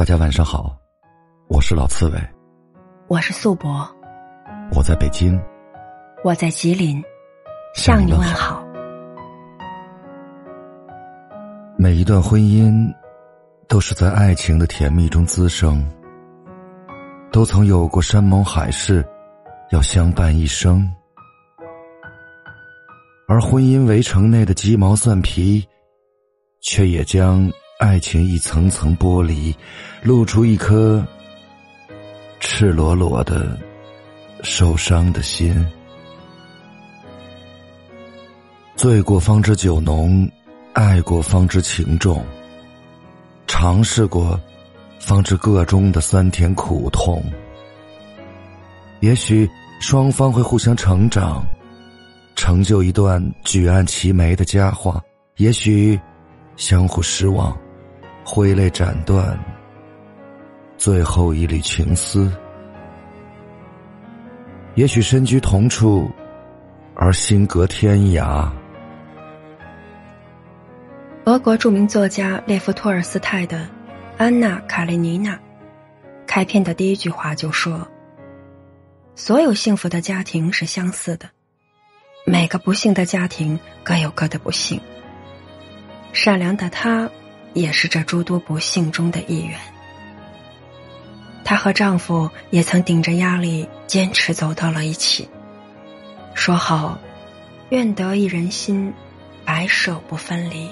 大家晚上好，我是老刺猬，我是素博，我在北京，我在吉林，向你问好。每一段婚姻都是在爱情的甜蜜中滋生，都曾有过山盟海誓，要相伴一生。而婚姻围城内的鸡毛蒜皮，却也将。爱情一层层剥离，露出一颗赤裸裸的、受伤的心。醉过方知酒浓，爱过方知情重。尝试过，方知个中的酸甜苦痛。也许双方会互相成长，成就一段举案齐眉的佳话；也许相互失望。挥泪斩断最后一缕情丝。也许身居同处，而心隔天涯。俄国著名作家列夫·托尔斯泰的《安娜·卡列尼娜》开篇的第一句话就说：“所有幸福的家庭是相似的，每个不幸的家庭各有各的不幸。善良的他。”也是这诸多不幸中的一员。她和丈夫也曾顶着压力坚持走到了一起，说好愿得一人心，白首不分离。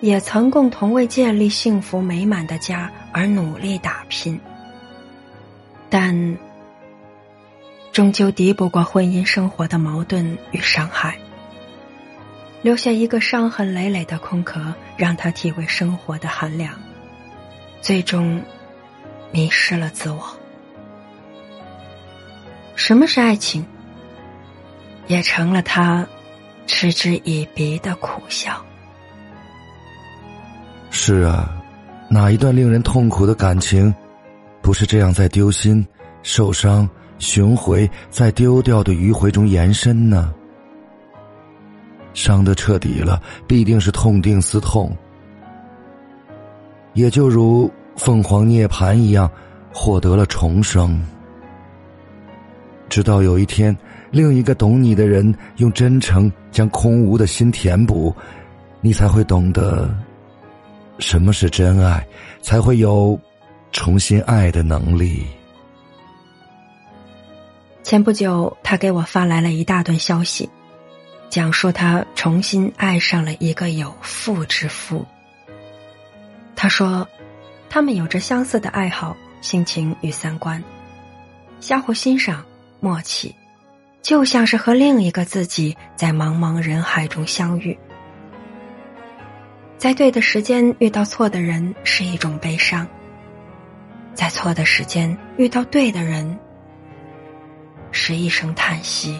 也曾共同为建立幸福美满的家而努力打拼，但终究敌不过婚姻生活的矛盾与伤害。留下一个伤痕累累的空壳，让他体会生活的寒凉，最终迷失了自我。什么是爱情？也成了他嗤之以鼻的苦笑。是啊，哪一段令人痛苦的感情，不是这样在丢心、受伤、寻回、在丢掉的迂回中延伸呢？伤得彻底了，必定是痛定思痛，也就如凤凰涅槃一样，获得了重生。直到有一天，另一个懂你的人用真诚将空无的心填补，你才会懂得什么是真爱，才会有重新爱的能力。前不久，他给我发来了一大段消息。讲述他重新爱上了一个有妇之夫。他说，他们有着相似的爱好、性情与三观，相互欣赏、默契，就像是和另一个自己在茫茫人海中相遇。在对的时间遇到错的人是一种悲伤，在错的时间遇到对的人是一声叹息。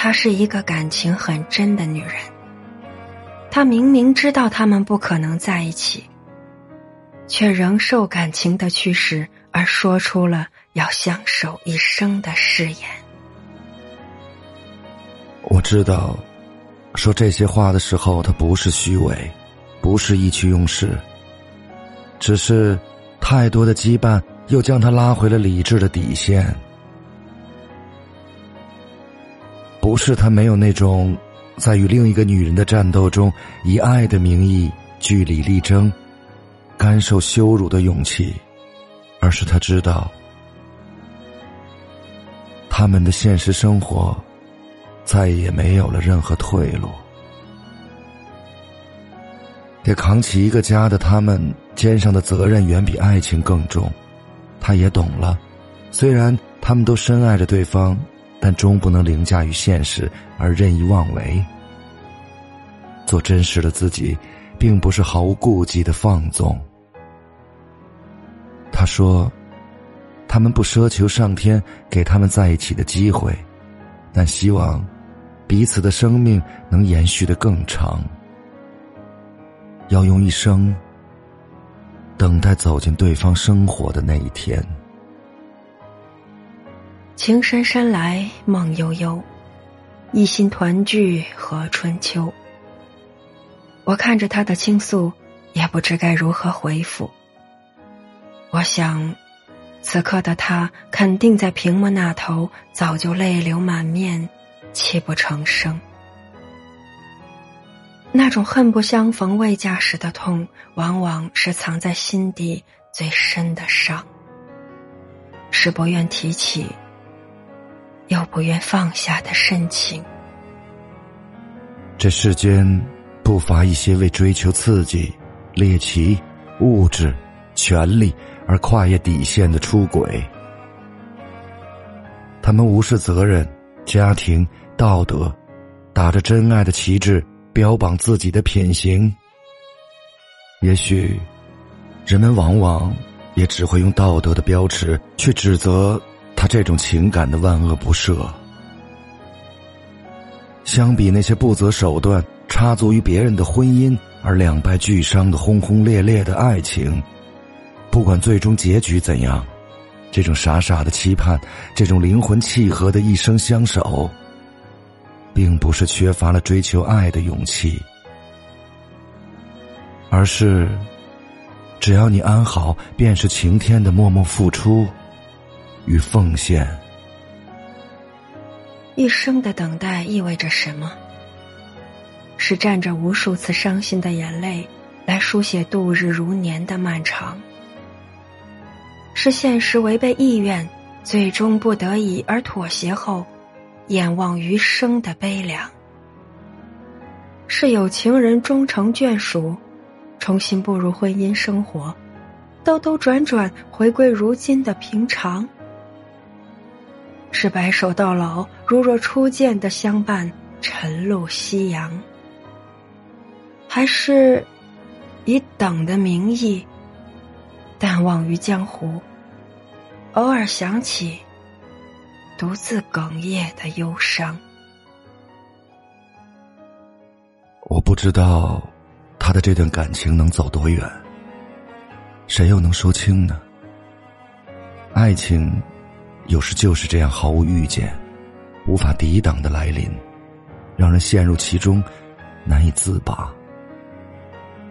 她是一个感情很真的女人。她明明知道他们不可能在一起，却仍受感情的驱使而说出了要相守一生的誓言。我知道，说这些话的时候，他不是虚伪，不是意气用事，只是太多的羁绊又将他拉回了理智的底线。不是他没有那种，在与另一个女人的战斗中以爱的名义据理力争、甘受羞辱的勇气，而是他知道，他们的现实生活再也没有了任何退路。得扛起一个家的他们肩上的责任远比爱情更重，他也懂了。虽然他们都深爱着对方。但终不能凌驾于现实而任意妄为。做真实的自己，并不是毫无顾忌的放纵。他说：“他们不奢求上天给他们在一起的机会，但希望彼此的生命能延续的更长。要用一生等待走进对方生活的那一天。”情深深来梦悠悠，一心团聚和春秋。我看着他的倾诉，也不知该如何回复。我想，此刻的他肯定在屏幕那头，早就泪流满面，泣不成声。那种恨不相逢未嫁时的痛，往往是藏在心底最深的伤，是不愿提起，又不愿放下的深情。这世间不乏一些为追求刺激、猎奇、物质、权力而跨越底线的出轨，他们无视责任、家庭、道德，打着真爱的旗帜。标榜自己的品行，也许人们往往也只会用道德的标尺去指责他这种情感的万恶不赦。相比那些不择手段插足于别人的婚姻而两败俱伤的轰轰烈烈的爱情，不管最终结局怎样，这种傻傻的期盼，这种灵魂契合的一生相守。并不是缺乏了追求爱的勇气，而是只要你安好，便是晴天的默默付出与奉献。一生的等待意味着什么？是蘸着无数次伤心的眼泪来书写度日如年的漫长，是现实违背意愿，最终不得已而妥协后。眼望余生的悲凉，是有情人终成眷属，重新步入婚姻生活，兜兜转转回归如今的平常，是白首到老，如若初见的相伴，晨露夕阳，还是以等的名义淡忘于江湖，偶尔想起。独自哽咽的忧伤。我不知道他的这段感情能走多远，谁又能说清呢？爱情有时就是这样毫无预见、无法抵挡的来临，让人陷入其中，难以自拔。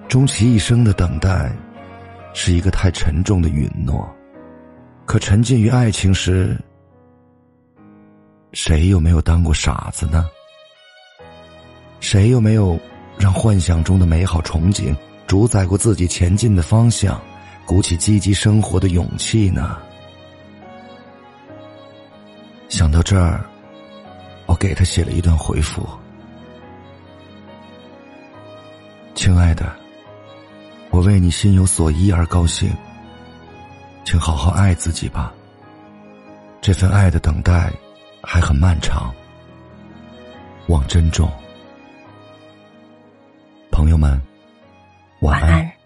终其一生的等待，是一个太沉重的允诺。可沉浸于爱情时，谁又没有当过傻子呢？谁又没有让幻想中的美好憧憬主宰过自己前进的方向，鼓起积极生活的勇气呢？想到这儿，我给他写了一段回复：“亲爱的，我为你心有所依而高兴，请好好爱自己吧。这份爱的等待。”还很漫长，望珍重。朋友们，晚安。